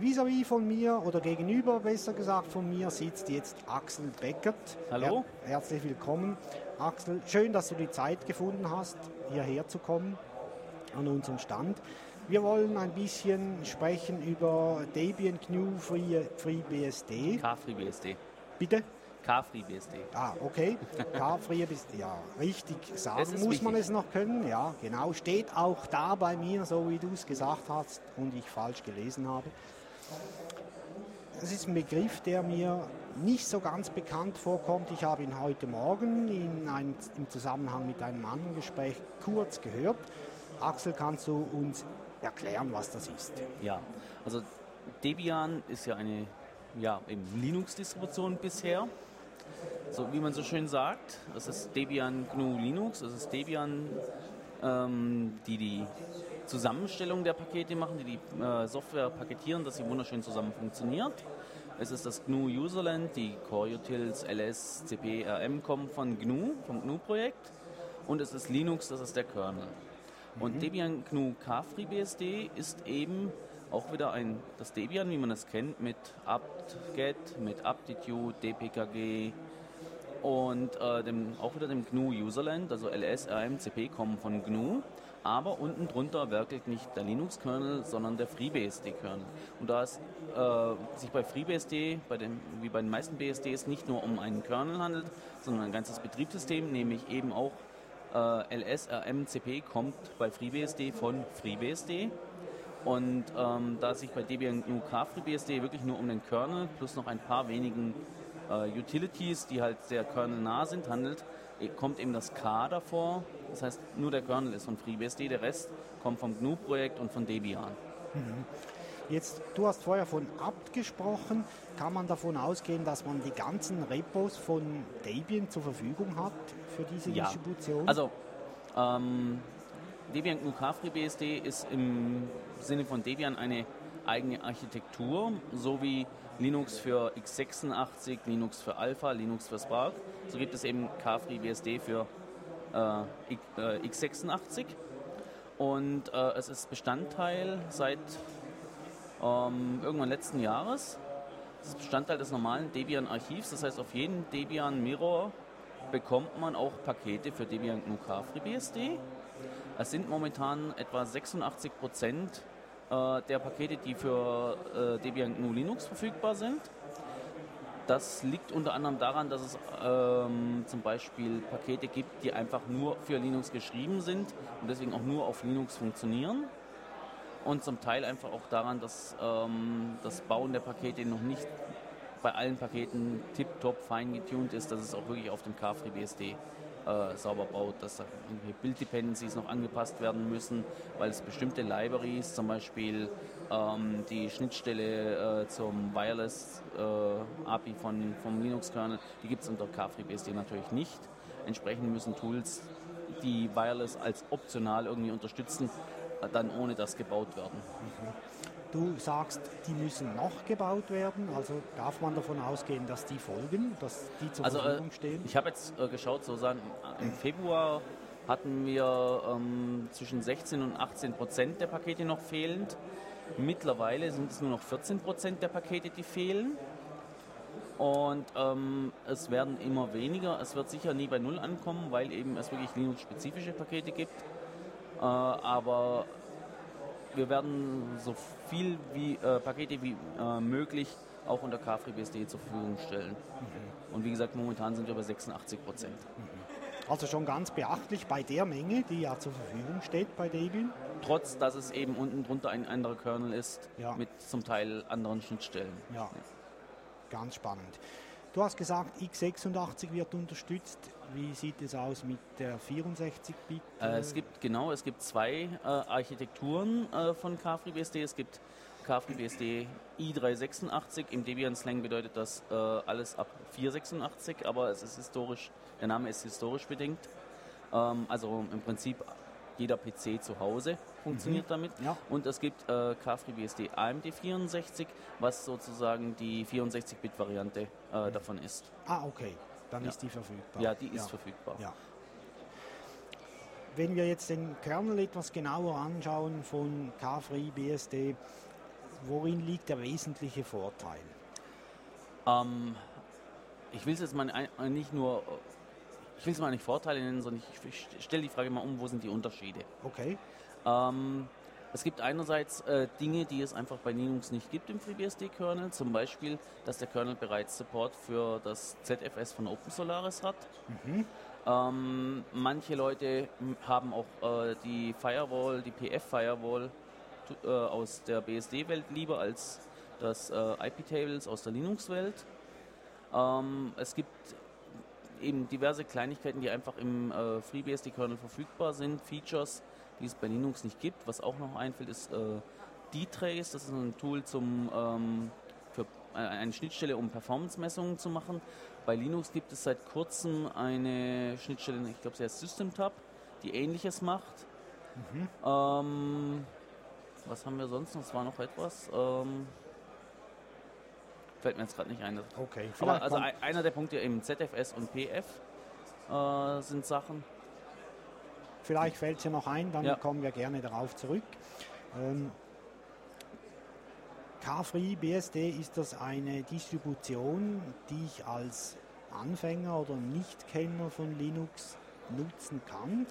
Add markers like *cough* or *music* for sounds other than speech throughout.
Vis-à-vis von mir oder gegenüber, besser gesagt, von mir sitzt jetzt Axel Beckert. Hallo. Her herzlich willkommen. Axel, schön, dass du die Zeit gefunden hast, hierher zu kommen an unseren Stand. Wir wollen ein bisschen sprechen über Debian GNU Free, FreeBSD. K-FreeBSD. Bitte? K-FreeBSD. Ah, okay. K-FreeBSD, ja, richtig sagen muss man wichtig. es noch können. Ja, genau. Steht auch da bei mir, so wie du es gesagt hast und ich falsch gelesen habe. Es ist ein Begriff, der mir nicht so ganz bekannt vorkommt. Ich habe ihn heute Morgen in einem, im Zusammenhang mit einem anderen Gespräch kurz gehört. Axel, kannst du uns erklären, was das ist? Ja, also Debian ist ja eine ja, Linux-Distribution bisher. So wie man so schön sagt, es ist Debian GNU Linux, es ist Debian, ähm, die die Zusammenstellung der Pakete machen, die die äh, Software paketieren, dass sie wunderschön zusammen funktioniert. Es ist das GNU Userland, die Core Utils, LS, CP, RM kommen von GNU, vom GNU-Projekt. Und es ist Linux, das ist der Kernel. Und Debian GNU KFreeBSD ist eben auch wieder ein, das Debian, wie man es kennt, mit apt-get, mit aptitude, dpkg und äh, dem, auch wieder dem GNU Userland, also ls, rm, cp kommen von GNU. Aber unten drunter werkelt nicht der Linux-Kernel, sondern der FreeBSD-Kernel. Und da es äh, sich bei FreeBSD, bei dem, wie bei den meisten BSDs, nicht nur um einen Kernel handelt, sondern ein ganzes Betriebssystem, nämlich eben auch äh, ls, rm, cp kommt bei FreeBSD von FreeBSD. Und ähm, da es sich bei Debian GNU KFreeBSD wirklich nur um den Kernel plus noch ein paar wenigen Utilities, die halt sehr kernelnah sind, handelt, eh, kommt eben das K davor. Das heißt, nur der Kernel ist von FreeBSD, der Rest kommt vom GNU-Projekt und von Debian. Jetzt, du hast vorher von apt gesprochen. Kann man davon ausgehen, dass man die ganzen Repos von Debian zur Verfügung hat für diese Ja. Distribution? Also, ähm, Debian GNU KFreeBSD ist im Sinne von Debian eine eigene Architektur, so wie Linux für x86, Linux für Alpha, Linux für Spark. So gibt es eben KFreeBSD für äh, äh, x86. Und äh, es ist Bestandteil seit ähm, irgendwann letzten Jahres. Es ist Bestandteil des normalen Debian-Archivs. Das heißt, auf jeden Debian Mirror bekommt man auch Pakete für Debian GNU KFreeBSD. Es sind momentan etwa 86 Prozent äh, der Pakete, die für äh, Debian GNU Linux verfügbar sind. Das liegt unter anderem daran, dass es ähm, zum Beispiel Pakete gibt, die einfach nur für Linux geschrieben sind und deswegen auch nur auf Linux funktionieren. Und zum Teil einfach auch daran, dass ähm, das Bauen der Pakete noch nicht bei allen Paketen tiptop fein getuned ist, dass es auch wirklich auf dem KFreeBSD äh, sauber baut, dass da irgendwelche Build-Dependencies noch angepasst werden müssen, weil es bestimmte Libraries, zum Beispiel ähm, die Schnittstelle äh, zum Wireless äh, von, vom Linux-Kernel, die gibt es unter KFreeBSD natürlich nicht. Entsprechend müssen Tools, die Wireless als optional irgendwie unterstützen, dann ohne das gebaut werden. Du sagst, die müssen noch gebaut werden. Also darf man davon ausgehen, dass die folgen, dass die zur Also äh, Verfügung stehen? ich habe jetzt äh, geschaut, sozusagen im Februar hatten wir ähm, zwischen 16 und 18 Prozent der Pakete noch fehlend. Mittlerweile sind es nur noch 14 Prozent der Pakete, die fehlen. Und ähm, es werden immer weniger. Es wird sicher nie bei Null ankommen, weil eben es wirklich Linux-spezifische Pakete gibt. Äh, aber wir werden so viel wie äh, Pakete wie äh, möglich auch unter KFreeBSD zur Verfügung stellen. Und wie gesagt, momentan sind wir bei 86 Prozent. Also schon ganz beachtlich bei der Menge, die ja zur Verfügung steht bei Debian. Trotz, dass es eben unten drunter ein anderer Kernel ist, Ja. mit zum Teil anderen Schnittstellen. Ja, ganz spannend. Du hast gesagt, x86 wird unterstützt. Wie sieht es aus mit der 64-Bit? Äh, es gibt genau, es gibt zwei äh, Architekturen äh, von KFreeBSD. Es gibt KFreeBSD i386. Im Debian-Slang bedeutet das äh, alles ab 486, aber es ist historisch, der Name ist historisch bedingt. Ähm, also im Prinzip jeder PC zu Hause funktioniert damit. Ja. Und es gibt äh, KFreeBSD AMD64, was sozusagen die 64-Bit-Variante äh, davon ist. Ah, okay, dann Ja. ist die verfügbar. Ja, die ist verfügbar. Ja. Wenn wir jetzt den Kernel etwas genauer anschauen von KFreeBSD, worin liegt der wesentliche Vorteil? Ähm, ich will es jetzt mal nicht nur, ich will es mal nicht Vorteile nennen, sondern ich, ich stelle die Frage mal um, wo sind die Unterschiede? Okay. Ähm, es gibt einerseits äh, Dinge, die es einfach bei Linux nicht gibt im FreeBSD-Kernel, zum Beispiel, dass der Kernel bereits Support für das ZFS von OpenSolaris hat. Mhm. Ähm, manche Leute haben auch äh, die Firewall, die PF-Firewall äh, aus der BSD-Welt lieber als das äh, IP-Tables aus der Linux-Welt. Ähm, es gibt eben diverse Kleinigkeiten, die einfach im äh, FreeBSD-Kernel verfügbar sind, Features, die es bei Linux nicht gibt. Was auch noch einfällt, ist äh, D-Trace. Das ist ein Tool zum, ähm, für äh, eine Schnittstelle, um Performance-Messungen zu machen. Bei Linux gibt es seit kurzem eine Schnittstelle, ich glaube, sie heißt SystemTab, die ähnliches macht. Mhm. Ähm, was haben wir sonst noch? Es war noch etwas. Ähm, fällt mir jetzt gerade nicht ein. Okay. Aber also einer der Punkte im ZFS und PF äh, sind Sachen. Vielleicht fällt es ja noch ein, dann ja. kommen wir gerne darauf zurück. Ähm, K-Free BSD ist das eine Distribution, die ich als Anfänger oder Nichtkenner von Linux nutzen kann.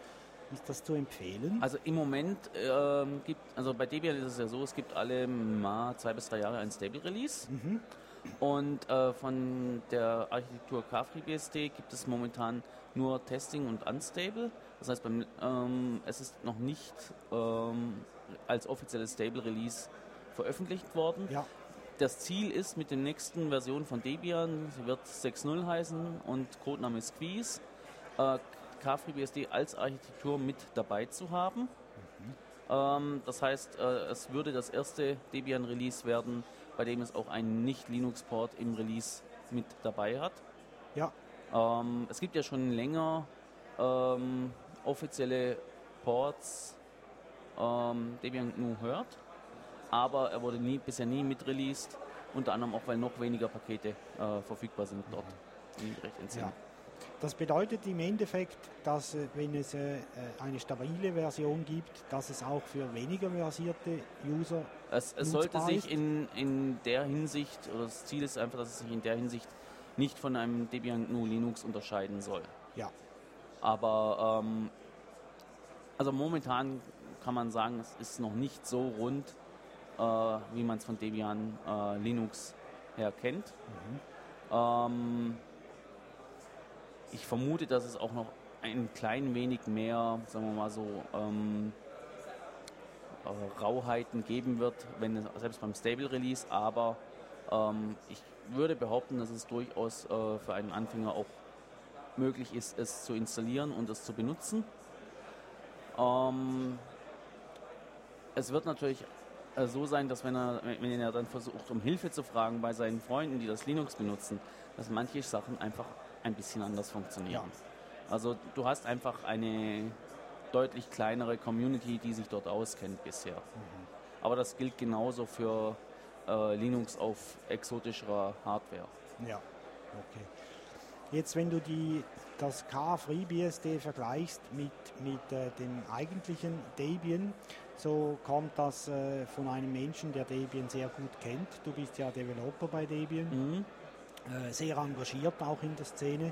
Ist das zu empfehlen? Also im Moment ähm, gibt, also bei Debian ist es ja so, es gibt alle mal zwei bis drei Jahre ein Stable Release. Mhm. Und äh, von der Architektur KFreeBSD gibt es momentan nur Testing und Unstable. Das heißt, beim, ähm, es ist noch nicht ähm, als offizielles Stable Release veröffentlicht worden. Ja. Das Ziel ist mit den nächsten Versionen von Debian, sie wird 6.0 heißen und Codename Squeeze, äh, KFreeBSD als Architektur mit dabei zu haben. Mhm. Ähm, das heißt, äh, es würde das erste Debian-Release werden, bei dem es auch einen Nicht-Linux-Port im Release mit dabei hat. Ja. Ähm, es gibt ja schon länger ähm, offizielle Ports ähm, Debian GNU hört, aber er wurde nie, bisher nie mit released, unter anderem auch, weil noch weniger Pakete äh, verfügbar sind dort mhm. Ja. Das bedeutet im Endeffekt, dass äh, wenn es äh, äh, eine stabile Version gibt, dass es auch für weniger versierte User es, es sollte sich in, in der Hinsicht, oder das Ziel ist einfach, dass es sich in der Hinsicht nicht von einem Debian GNU Linux unterscheiden soll. Ja. Aber ähm, also momentan kann man sagen, es ist noch nicht so rund, äh, wie man es von Debian äh, Linux her kennt. Mhm. Ähm, ich vermute, dass es auch noch ein klein wenig mehr, sagen wir mal so, ähm, äh, Rauheiten geben wird, wenn selbst beim Stable Release, aber ähm, ich würde behaupten, dass es durchaus äh, für einen Anfänger auch möglich ist, es zu installieren und es zu benutzen. Ähm, es wird natürlich äh, so sein, dass wenn er, wenn er dann versucht, um Hilfe zu fragen bei seinen Freunden, die das Linux benutzen, dass manche Sachen einfach ein bisschen anders funktionieren. Ja. Also du hast einfach eine deutlich kleinere Community, die sich dort auskennt bisher. Mhm. Aber das gilt genauso für äh, Linux auf exotischer Hardware. Ja, okay. Jetzt, wenn du die, das K-FreeBSD vergleichst mit, mit äh, dem eigentlichen Debian, so kommt das äh, von einem Menschen, der Debian sehr gut kennt. Du bist ja Developer bei Debian, mhm. Äh, sehr engagiert auch in der Szene.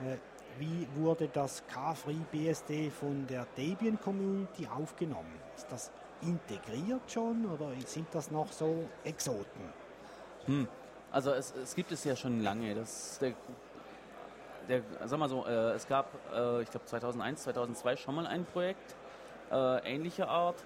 Äh, wie wurde das K-FreeBSD von der Debian Community aufgenommen? Ist das integriert schon oder sind das noch so Exoten? Hm. Also es, es, gibt es ja schon lange. Das der, der, sag mal so, äh, es gab, äh, ich glaube 2001, 2002 schon mal ein Projekt äh, ähnlicher Art.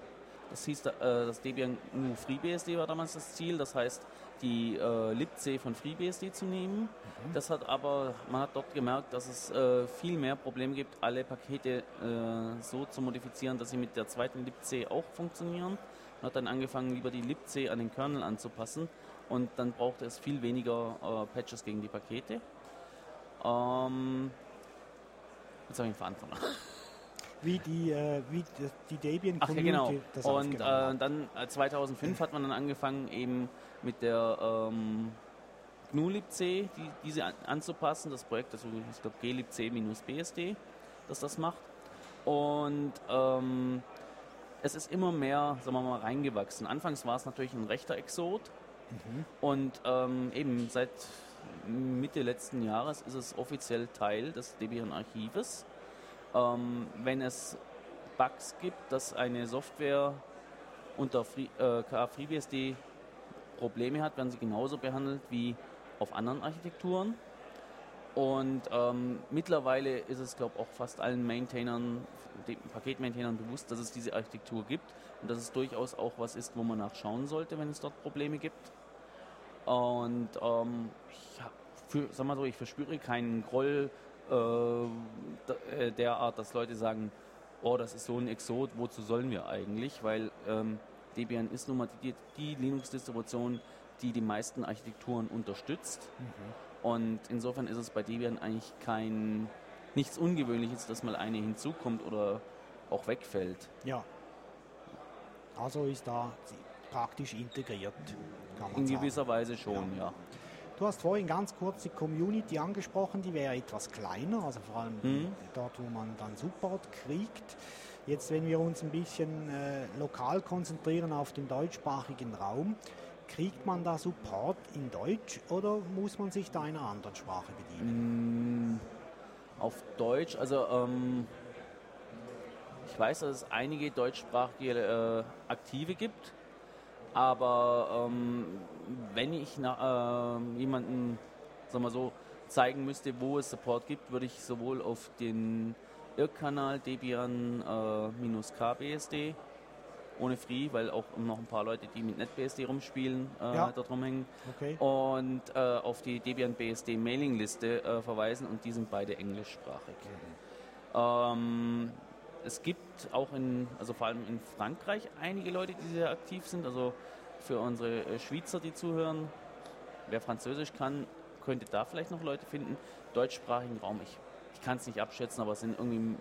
Das hieß, äh, das Debian GNU FreeBSD war damals das Ziel. Das heißt, die äh, libc von FreeBSD zu nehmen. Mhm. Das hat aber, man hat dort gemerkt, dass es äh, viel mehr Probleme gibt, alle Pakete äh, so zu modifizieren, dass sie mit der zweiten libc auch funktionieren. Man hat dann angefangen, lieber die libc an den Kernel anzupassen und dann brauchte es viel weniger äh, Patches gegen die Pakete. Ähm, jetzt habe ich einen Verantwortung. Wie die, äh, wie die Debian Community Ach, ja, genau. das Und äh, dann 2005 äh, hat man dann angefangen eben mit der ähm, GNU-libc die, diese an, anzupassen. Das Projekt, also ich glaube glibc-bsd, das das macht. Und ähm, es ist immer mehr, sagen wir mal, reingewachsen. Anfangs war es natürlich ein rechter Exot mhm. und ähm, eben seit Mitte letzten Jahres ist es offiziell Teil des Debian-Archives. Ähm, wenn es Bugs gibt, dass eine Software unter Free, äh, Probleme hat, werden sie genauso behandelt wie auf anderen Architekturen. Und ähm, mittlerweile ist es, glaube ich, auch fast allen Maintainern, Paketmaintainern bewusst, dass es diese Architektur gibt und dass es durchaus auch was ist, wo man nachschauen sollte, wenn es dort Probleme gibt. Und ähm, ich, für, sag mal so, ich verspüre keinen Groll äh, äh, derart, dass Leute sagen, oh, das ist so ein Exot, wozu sollen wir eigentlich? Weil ähm, Debian ist nun mal die, die Linux-Distribution, die die meisten Architekturen unterstützt. Mhm. Und insofern ist es bei Debian eigentlich kein nichts Ungewöhnliches, dass mal eine hinzukommt oder auch wegfällt. Ja. Also ist da praktisch integriert. In gewisser Weise schon, ja. ja. Du hast vorhin ganz kurz die Community angesprochen, die wäre etwas kleiner, also vor allem mhm. dort, wo man dann Support kriegt. Jetzt, wenn wir uns ein bisschen äh, lokal konzentrieren auf den deutschsprachigen Raum, kriegt man da Support in Deutsch oder muss man sich da einer anderen Sprache bedienen? Mm, auf Deutsch, also ähm, ich weiß, dass es einige deutschsprachige äh, Aktive gibt. Aber ähm, wenn ich na, äh, jemanden, sagen wir so, zeigen müsste, wo es Support gibt, würde ich sowohl auf den IRC-Kanal Debian-KBSD äh, ohne Free, weil auch noch ein paar Leute, die mit NetBSD rumspielen, äh, ja. da rumhängen. Okay. Und äh, auf die Debian BSD Mailingliste äh, verweisen und die sind beide englischsprachig. Mhm. Ähm, es gibt auch in, also vor allem in Frankreich einige Leute, die sehr aktiv sind. Also für unsere äh, Schweizer, die zuhören, wer Französisch kann, könnte da vielleicht noch Leute finden. Deutschsprachigen Raum, ich, ich kann es nicht abschätzen, aber es sind irgendwie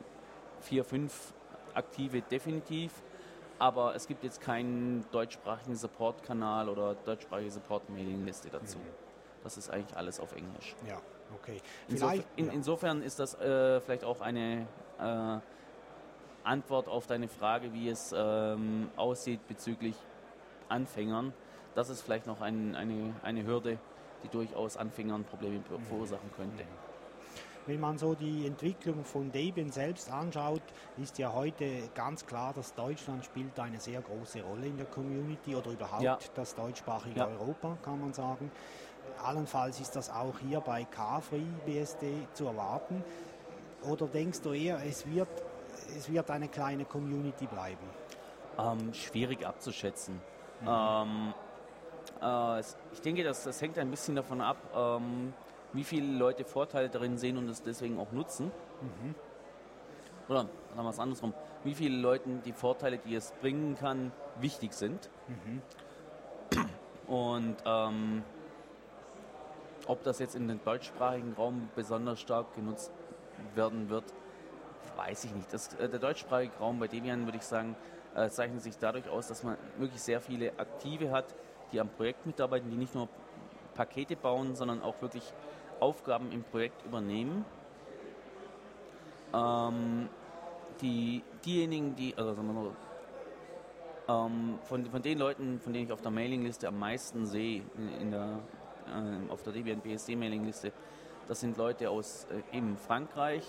vier, fünf aktive definitiv. Aber es gibt jetzt keinen deutschsprachigen Support-Kanal oder deutschsprachige Support-Mailing-Liste dazu. Mhm. Das ist eigentlich alles auf Englisch. Ja, okay. Insof in, insofern ist das äh, vielleicht auch eine äh, Antwort auf deine Frage, wie es ähm, aussieht bezüglich Anfängern. Das ist vielleicht noch ein, eine, eine Hürde, die durchaus Anfängern Probleme mhm. verursachen könnte. Wenn man so die Entwicklung von Debian selbst anschaut, ist ja heute ganz klar, dass Deutschland spielt eine sehr große Rolle in der Community oder überhaupt ja. das deutschsprachige ja. Europa, kann man sagen. Allenfalls ist das auch hier bei KFreeBSD zu erwarten. Oder denkst du eher, es wird es wird eine kleine Community bleiben? Ähm, schwierig abzuschätzen. Mhm. Ähm, äh, ich denke, das, das, hängt ein bisschen davon ab, ähm, wie viele Leute Vorteile darin sehen und es deswegen auch nutzen. Mhm. Oder sagen wir es andersrum, wie viele Leuten die Vorteile, die es bringen kann, wichtig sind. Mhm. Und ähm, ob das jetzt in den deutschsprachigen Raum besonders stark genutzt werden wird, weiß ich nicht. Das, äh, der deutschsprachige Raum bei Debian, würde ich sagen, äh, zeichnet sich dadurch aus, dass man wirklich sehr viele Aktive hat, die am Projekt mitarbeiten, die nicht nur Pakete bauen, sondern auch wirklich Aufgaben im Projekt übernehmen. Ähm, die, diejenigen, die, also sagen wir mal, ähm, von, von den Leuten, von denen ich auf der Mailingliste am meisten sehe, in, in der, äh, auf der Debian BSD Mailingliste, das sind Leute aus äh, eben Frankreich,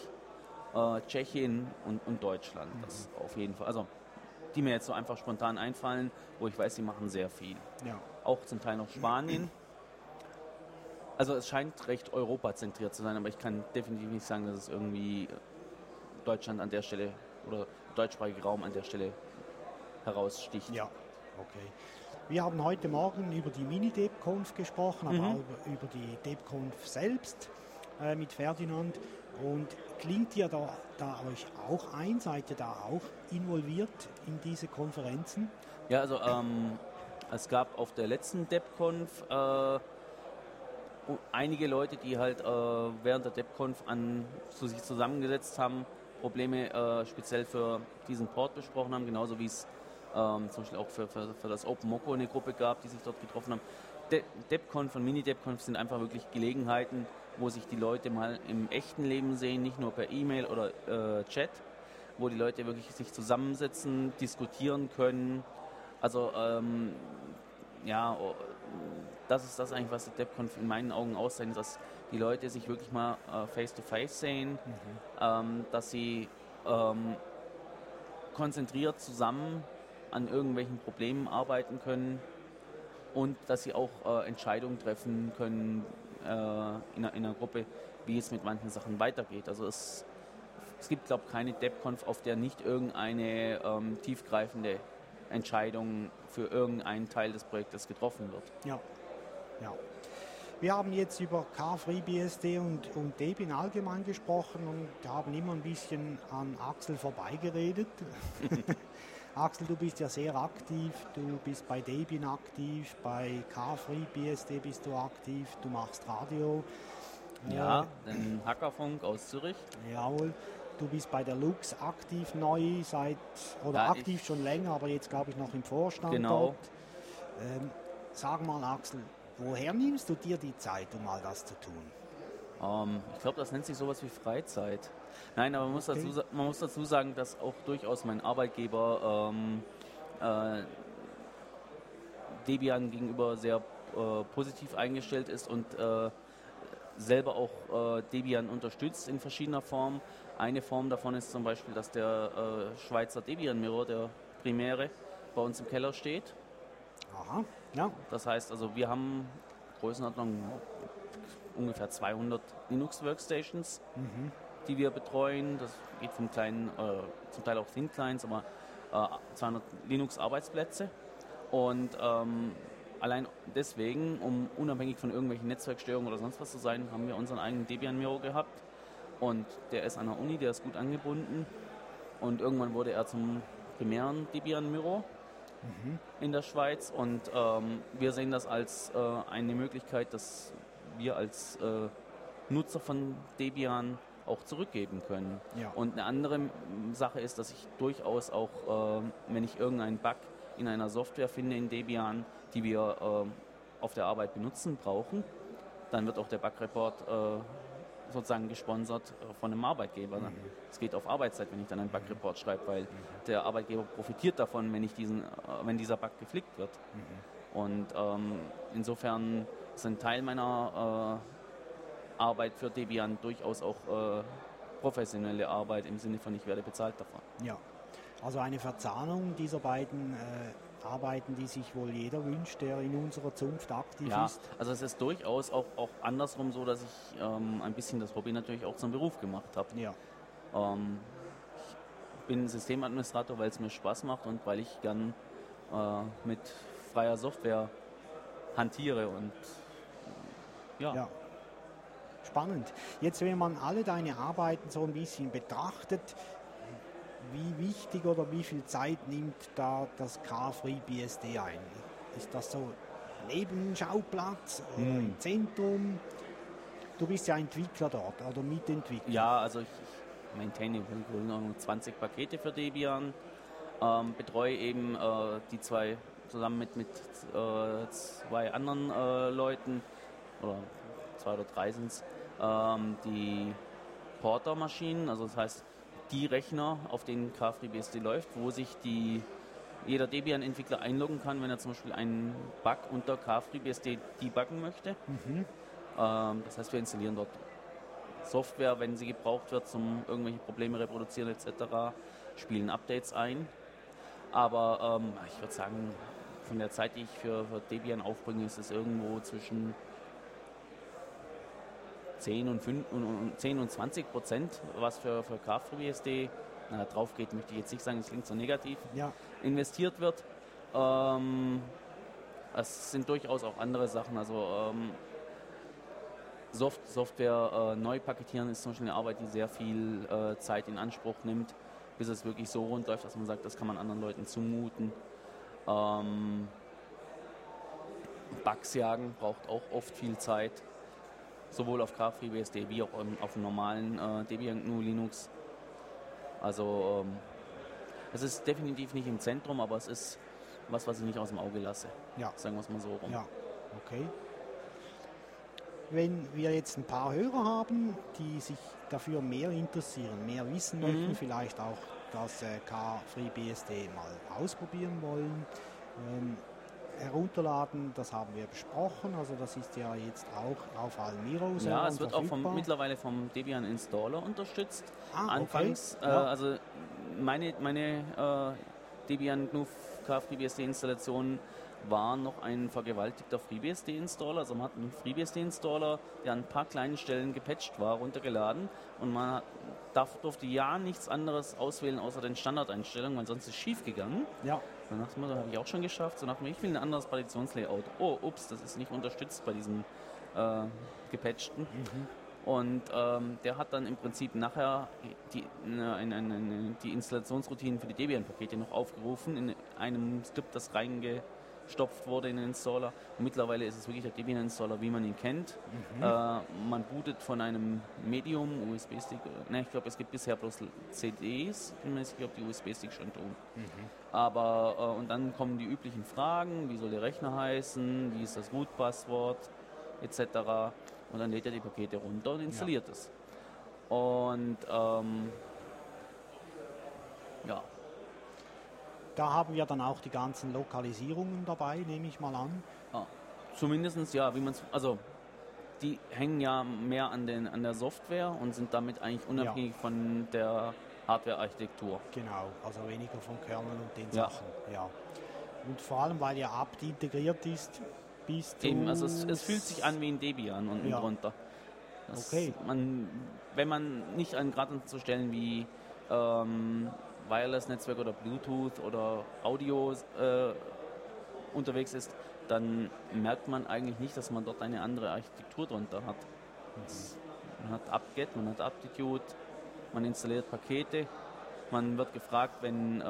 äh, Tschechien und, und Deutschland. Das auf jeden Fall. Also die mir jetzt so einfach spontan einfallen, wo ich weiß, sie machen sehr viel. Ja. Auch zum Teil noch Spanien. Also es scheint recht europazentriert zu sein, aber ich kann definitiv nicht sagen, dass es irgendwie Deutschland an der Stelle oder deutschsprachiger Raum an der Stelle heraussticht. Ja, okay. Wir haben heute Morgen über die Mini-DebConf gesprochen, aber mhm. auch über, über die DebConf selbst äh, mit Ferdinand. Und klingt ihr da, da euch auch ein? Seid ihr da auch involviert in diese Konferenzen? Ja, also ähm, es gab auf der letzten DevConf äh, einige Leute, die halt äh, während der DevConf an zu sich zusammengesetzt haben, Probleme äh, speziell für diesen Port besprochen haben, genauso wie es ähm, zum Beispiel auch für, für, für das Open Moco eine Gruppe gab, die sich dort getroffen haben. De DevConf und Mini-DevConf sind einfach wirklich Gelegenheiten, wo sich die Leute mal im echten Leben sehen, nicht nur per E-Mail oder äh, Chat. wo die Leute wirklich sich zusammensetzen, diskutieren können. Also ähm, ja, das ist das eigentlich, was der DevConf in meinen Augen auszeichnet, dass die Leute sich wirklich mal äh, face-to-face sehen, mhm. ähm, dass sie ähm, konzentriert zusammen an irgendwelchen Problemen arbeiten können und dass sie auch äh, Entscheidungen treffen können äh, in, einer, in, einer, Gruppe, wie es mit manchen Sachen weitergeht. Also es, es gibt, glaube ich, keine DevConf, auf der nicht irgendeine ähm, tiefgreifende Entscheidung für irgendeinen Teil des Projektes getroffen wird. Ja, ja. Wir haben jetzt über KFreeBSD und, und Debian allgemein gesprochen und haben immer ein bisschen an Axel vorbeigeredet. *laughs* Axel, du bist ja sehr aktiv, du bist bei Debian aktiv, bei KFreeBSD bist du aktiv, du machst Radio. Ja, den Hackerfunk aus Zürich. Jawohl. Du bist bei der Lux aktiv neu, seit oder ja, aktiv schon länger, aber jetzt glaube ich noch im Vorstand genau. dort. Ähm, sag mal, Axel, woher nimmst du dir die Zeit, um all das zu tun? Ähm, ich glaube, das nennt sich sowas wie Freizeit. Nein, aber man muss, okay. dazu, man muss dazu sagen, dass auch durchaus mein Arbeitgeber ähm, äh, Debian gegenüber sehr äh, positiv eingestellt ist und äh, selber auch äh, Debian unterstützt in verschiedener Form. Eine Form davon ist zum Beispiel, dass der äh, Schweizer Debian Mirror, der primäre, bei uns im Keller steht. Aha, ja. Das heißt, also wir haben Größenordnung ungefähr 200 Linux Workstations, mhm. die wir betreuen. Das geht vom kleinen, äh, zum Teil auch Thin Clients, aber äh, 200 Linux Arbeitsplätze. Und ähm, allein deswegen, um unabhängig von irgendwelchen Netzwerkstörungen oder sonst was zu sein, haben wir unseren eigenen Debian Mirror gehabt. Und der ist an der Uni, der ist gut angebunden. Und irgendwann wurde er zum primären Debian mhm. in der Schweiz. Und ähm, wir sehen das als äh, eine Möglichkeit, dass wir als äh, Nutzer von Debian auch zurückgeben können. Ja. Und eine andere Sache ist, dass ich durchaus auch, äh, wenn ich irgendeinen Bug in einer Software finde in Debian, die wir äh, auf der Arbeit benutzen brauchen, dann wird auch der Bug-Report äh, sozusagen gesponsert äh, von einem Arbeitgeber. Mhm. Es geht auf Arbeitszeit, wenn ich dann einen Bug-Report schreibe, weil mhm. der Arbeitgeber profitiert davon, wenn, ich diesen, äh, wenn dieser Bug geflickt wird. Mhm. Und ähm, insofern ist ein Teil meiner äh, Arbeit für Debian durchaus auch äh, professionelle Arbeit im Sinne von ich werde bezahlt davon. Ja, also eine Verzahnung dieser beiden äh, Arbeiten, die sich wohl jeder wünscht, der in unserer Zunft aktiv ja, ist. Also es ist durchaus auch, auch andersrum so, dass ich ähm, ein bisschen das Hobby natürlich auch zum Beruf gemacht habe. Ja. Ähm, ich bin Systemadministrator, weil es mir Spaß macht und weil ich gern äh, mit freier Software hantiere und ja. ja. Spannend. Jetzt, wenn man alle deine Arbeiten so ein bisschen betrachtet, wie wichtig oder wie viel Zeit nimmt da das K-Free BSD ein? Ist das so Nebenschauplatz oder hm. im Zentrum? Du bist ja Entwickler dort oder Mitentwickler. Ja, also ich, ich maintaine 20 Pakete für Debian, ähm, betreue eben äh, die zwei zusammen mit, mit äh, zwei anderen äh, Leuten oder zwei oder drei sind es, ähm, die Porter-Maschinen, also das heißt die Rechner, auf denen KFreeBSD läuft, wo sich die, jeder Debian-Entwickler einloggen kann, wenn er zum Beispiel einen Bug unter KFreeBSD debuggen möchte. Mhm. Ähm, das heißt, wir installieren dort Software, wenn sie gebraucht wird, zum irgendwelche Probleme reproduzieren etc., spielen Updates ein. Aber ähm, ich würde sagen, von der Zeit, die ich für, für Debian aufbringe, ist es irgendwo zwischen 10 und, 5, und 10 und 20 Prozent, was für, für KFreeBSD na, drauf geht, möchte ich jetzt nicht sagen, es klingt so negativ, ja. investiert wird. Ähm, es sind durchaus auch andere Sachen, also ähm, Soft Software äh, neu paketieren ist zum Beispiel eine Arbeit, die sehr viel äh, Zeit in Anspruch nimmt, bis es wirklich so rund läuft, dass man sagt, das kann man anderen Leuten zumuten. Ähm, Bugs jagen braucht auch oft viel Zeit sowohl auf KFreeBSD wie auch auf dem normalen äh, Debian GNU Linux. Also ähm, es ist definitiv nicht im Zentrum, aber es ist was, was ich nicht aus dem Auge lasse. Ja. Sagen wir es mal so rum. Ja, okay. Wenn wir jetzt ein paar Hörer haben, die sich dafür mehr interessieren, mehr wissen mhm. möchten, vielleicht auch das äh, KFreeBSD mal ausprobieren wollen. Ähm, herunterladen, das haben wir besprochen, also das ist ja jetzt auch auf Almiro Ja, es wird auch vom, mittlerweile vom Debian Installer unterstützt. Ah, Anfangs, okay. äh, Ja. also meine, meine äh, Debian GNU KFreeBSD Installation war noch ein vergewaltigter FreeBSD-Installer. Also man hat einen FreeBSD-Installer, der an ein paar kleinen Stellen gepatcht war, runtergeladen und man darf, durfte ja nichts anderes auswählen außer den Standardeinstellungen, weil sonst ist schief gegangen. Ja, Ich mir, das habe ich auch schon geschafft. So ich mir, ich will ein anderes Partitionslayout. Oh, ups, das ist nicht unterstützt bei diesem äh, gepatchten. Und ähm, der hat dann im Prinzip nachher die, eine, eine, eine, die Installationsroutinen für die Debian-Pakete noch aufgerufen in einem Skript, das reingestopft wurde in den Installer. Und mittlerweile ist es wirklich der Debian-Installer, wie man ihn kennt. Äh, man bootet von einem Medium, USB-Stick. Ne, ich glaube, es gibt bisher bloß CDs. Ich ob die USB-Sticks schon tun. Aber äh, und dann kommen die üblichen Fragen, wie soll der Rechner heißen, wie ist das Root-Passwort, etc. Und dann lädt er die Pakete runter und installiert es. Und ähm, ja, da haben wir dann auch die ganzen Lokalisierungen dabei, nehme ich mal an. ah, zumindest ja, wie man es, also die hängen ja mehr an, den, an der Software und sind damit eigentlich unabhängig von der Hardware-Architektur. Genau, also weniger vom Kernel und den Ja. Sachen. Ja. Und vor allem, weil ja apt integriert ist, bist du... Eben, also es, es fühlt sich an wie ein Debian unten Ja. drunter. Das, Okay. Man, wenn man nicht an gerade so Stellen wie ähm, Wireless-Netzwerk oder Bluetooth oder Audio äh, unterwegs ist, dann merkt man eigentlich nicht, dass man dort eine andere Architektur drunter hat. Man hat apt-get, man hat aptitude, man installiert Pakete, man wird gefragt, wenn, äh,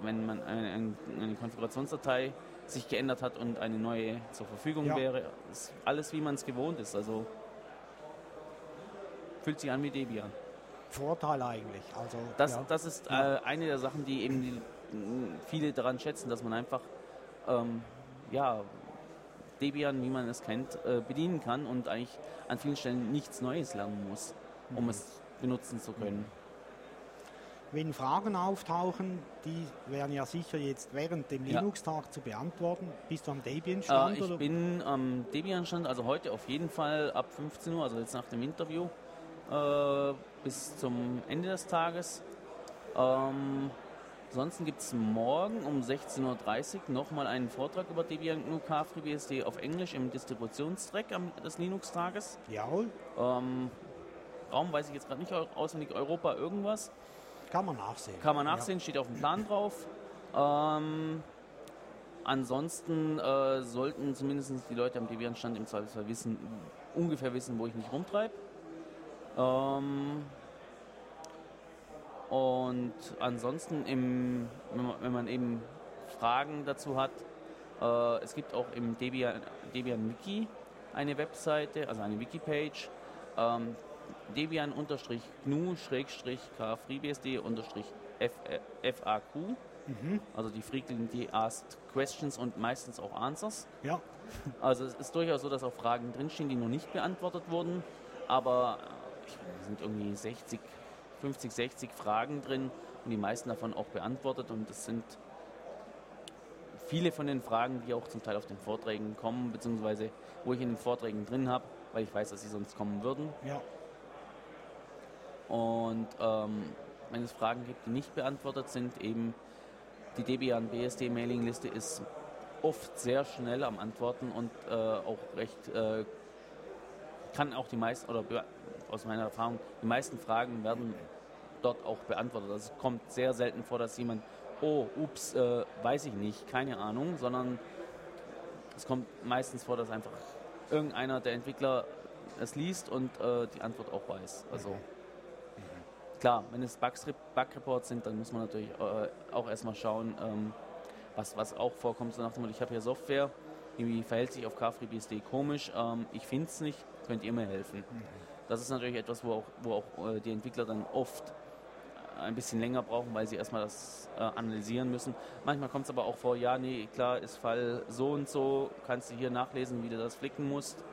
wenn man eine, eine, Konfigurationsdatei sich geändert hat und eine neue zur Verfügung Ja. wäre. Ist alles wie man es gewohnt ist. Also fühlt sich an wie Debian. Vorteil eigentlich. Also, Das, ja. das ist äh, eine der Sachen, die eben die, viele daran schätzen, dass man einfach ähm, ja, Debian, wie man es kennt, äh, bedienen kann und eigentlich an vielen Stellen nichts Neues lernen muss, um Mhm. es benutzen zu können. Wenn Fragen auftauchen, die wären ja sicher jetzt während dem Ja. Linux-Tag zu beantworten. Bist du am Äh, Debian-Stand? ich oder? bin am Debian-Stand, also heute auf jeden Fall ab 15 Uhr, also jetzt nach dem Interview, äh, bis zum Ende des Tages. Ähm, ansonsten gibt es morgen um 16.30 Uhr nochmal einen Vortrag über Debian GNU KFreeBSD auf Englisch im Distributionstrack des Linux-Tages. Jawohl, Ähm, Raum weiß ich jetzt gerade nicht au- auswendig, Europa irgendwas. kann man nachsehen. Kann man nachsehen, steht auf dem Plan drauf. Ähm, ansonsten äh, sollten zumindest die Leute am Debian-Stand im Zweifelsfall wissen, ungefähr wissen, wo ich mich rumtreibe. Ähm, und ansonsten, im, wenn, man, eben Fragen dazu hat, äh, es gibt auch im Debian, Debian Wiki eine Webseite, also eine Wikipage. Ähm, Debian-kfreebsd-FAQ, Mhm. also die Frequently die Asked Questions und meistens auch Answers. Ja, Also es ist durchaus so, dass auch Fragen drinstehen, die noch nicht beantwortet wurden, aber ich, sind irgendwie 60, 50, 60 Fragen drin und die meisten davon auch beantwortet und es sind viele von den Fragen, die auch zum Teil auf den Vorträgen kommen, beziehungsweise wo ich in den Vorträgen drin habe, weil ich weiß, dass sie sonst kommen würden. ja. Und ähm, wenn es Fragen gibt, die nicht beantwortet sind, eben die Debian BSD Mailingliste ist oft sehr schnell am Antworten und äh, auch recht äh, kann auch die meisten oder be- aus meiner Erfahrung die meisten Fragen werden dort auch beantwortet. Also es kommt sehr selten vor, dass jemand oh ups äh, weiß ich nicht, keine Ahnung, sondern es kommt meistens vor, dass einfach irgendeiner der Entwickler es liest und äh, die Antwort auch weiß. Also Klar, wenn es Bug-Reports sind, dann muss man natürlich äh, auch erstmal schauen, ähm, was, was auch vorkommt. So nach dem Motto, ich habe hier Software, irgendwie verhält sich auf KFreeBSD komisch, ähm, ich finde es nicht, könnt ihr mir helfen. Das ist natürlich etwas, wo auch, wo auch äh, die Entwickler dann oft ein bisschen länger brauchen, weil sie erstmal das äh, analysieren müssen. Manchmal kommt es aber auch vor, ja, nee, klar, ist Fall so und so, kannst du hier nachlesen, wie du das flicken musst.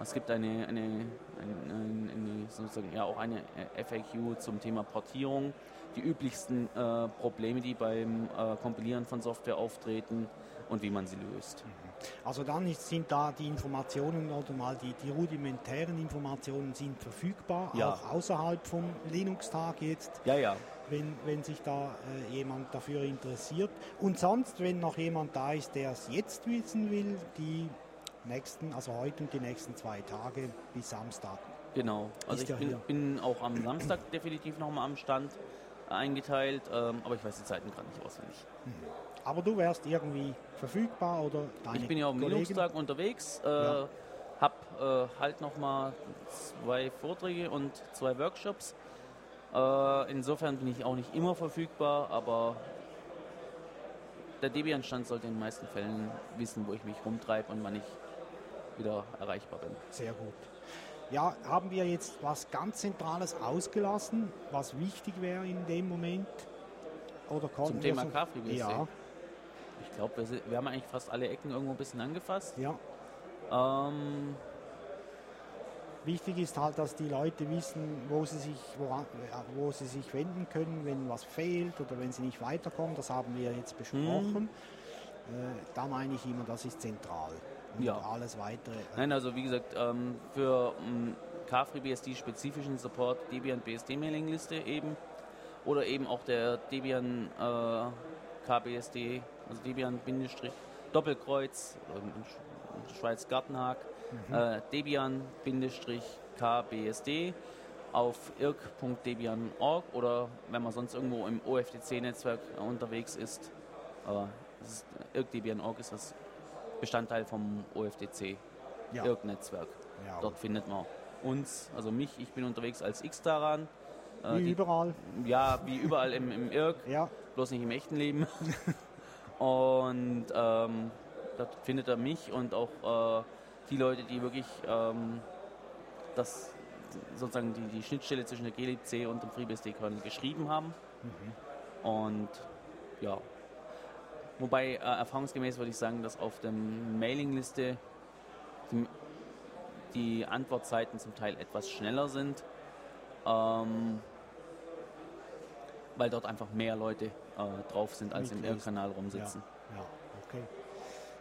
Es gibt eine, eine, eine, eine sozusagen ja auch eine FAQ zum Thema Portierung, die üblichsten äh, Probleme, die beim äh, Kompilieren von Software auftreten und wie man sie löst. Mhm. Also dann sind da die Informationen oder mal die, die rudimentären Informationen sind verfügbar, ja. auch außerhalb vom Linux-Tag jetzt. Ja, ja. Wenn, wenn sich da äh, jemand dafür interessiert. Und sonst, wenn noch jemand da ist, der es jetzt wissen will, die nächsten, also heute und die nächsten zwei Tage bis Samstag. Genau, also ich bin, bin, auch am Samstag definitiv nochmal am Stand eingeteilt, ähm, aber ich weiß die Zeiten gerade nicht auswendig. Mhm. Aber du wärst irgendwie verfügbar oder deine Ich bin ja am Linux-Tag unterwegs, äh, ja. habe äh, halt nochmal zwei Vorträge und zwei Workshops. Äh, insofern bin ich auch nicht immer verfügbar, aber der Debian-Stand sollte in den meisten Fällen wissen, wo ich mich rumtreibe und wann ich wieder erreichbar bin. Sehr gut. Ja, haben wir jetzt was ganz Zentrales ausgelassen, was wichtig wäre in dem Moment? Oder Zum Thema so, KFreeBSD? Ja. Ich glaube, wir, wir, haben eigentlich fast alle Ecken irgendwo ein bisschen angefasst. Ja. Ähm, Wichtig ist halt, dass die Leute wissen, wo sie, sich, woran, wo sie sich wenden können, wenn was fehlt oder wenn sie nicht weiterkommen. Das haben wir jetzt besprochen. Mhm. Äh, da meine ich immer, das ist zentral und ja. alles weitere. Nein, also wie gesagt, ähm, für ähm, KFreeBSD spezifischen Support Debian BSD Mailingliste eben oder eben auch der Debian äh, KBSD, also Debian Bindestrich Doppelkreuz, äh, Schweiz Gartenhag, mhm. äh, Debian Bindestrich KBSD auf irk.debian.org oder wenn man sonst irgendwo im OFDC-Netzwerk unterwegs ist, äh, ist irk.debian.org ist das Bestandteil vom OFDC ja. IRC-Netzwerk. Ja. Dort findet man uns, also mich, ich bin unterwegs als X-Daran. Äh, wie die, überall. Ja, wie überall im, im IRC, ja. bloß nicht im echten Leben. *laughs* und ähm, dort findet er mich und auch äh, die Leute, die wirklich ähm, das sozusagen die, die Schnittstelle zwischen der glibc und dem FreeBSD-Kernel geschrieben haben. Mhm. Und ja, Wobei äh, erfahrungsgemäß würde ich sagen, dass auf der Mailingliste die, Antwortzeiten zum Teil etwas schneller sind, ähm, weil dort einfach mehr Leute äh, drauf sind, als im Irrkanal rumsitzen. Ja, ja, okay.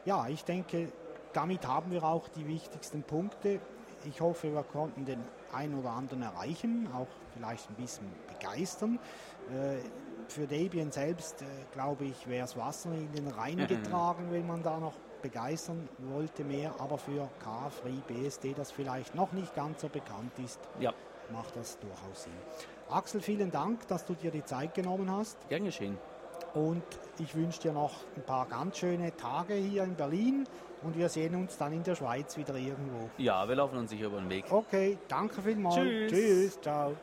Ja, ich denke, damit haben wir auch die wichtigsten Punkte. Ich hoffe, wir konnten den einen oder anderen erreichen, auch vielleicht ein bisschen begeistern. Äh, für Debian selbst, äh, glaube ich, wäre es Wasser in den Rhein mhm. getragen, wenn man da noch begeistern wollte mehr. Aber für K-Free BSD, das vielleicht noch nicht ganz so bekannt ist, ja. macht das durchaus Sinn. Axel, vielen Dank, dass du dir die Zeit genommen hast. Gern geschehen. Und ich wünsche dir noch ein paar ganz schöne Tage hier in Berlin und wir sehen uns dann in der Schweiz wieder irgendwo. Ja, wir laufen uns sicher über den Weg. Okay, danke vielmals. Tschüss. Tschüss, ciao.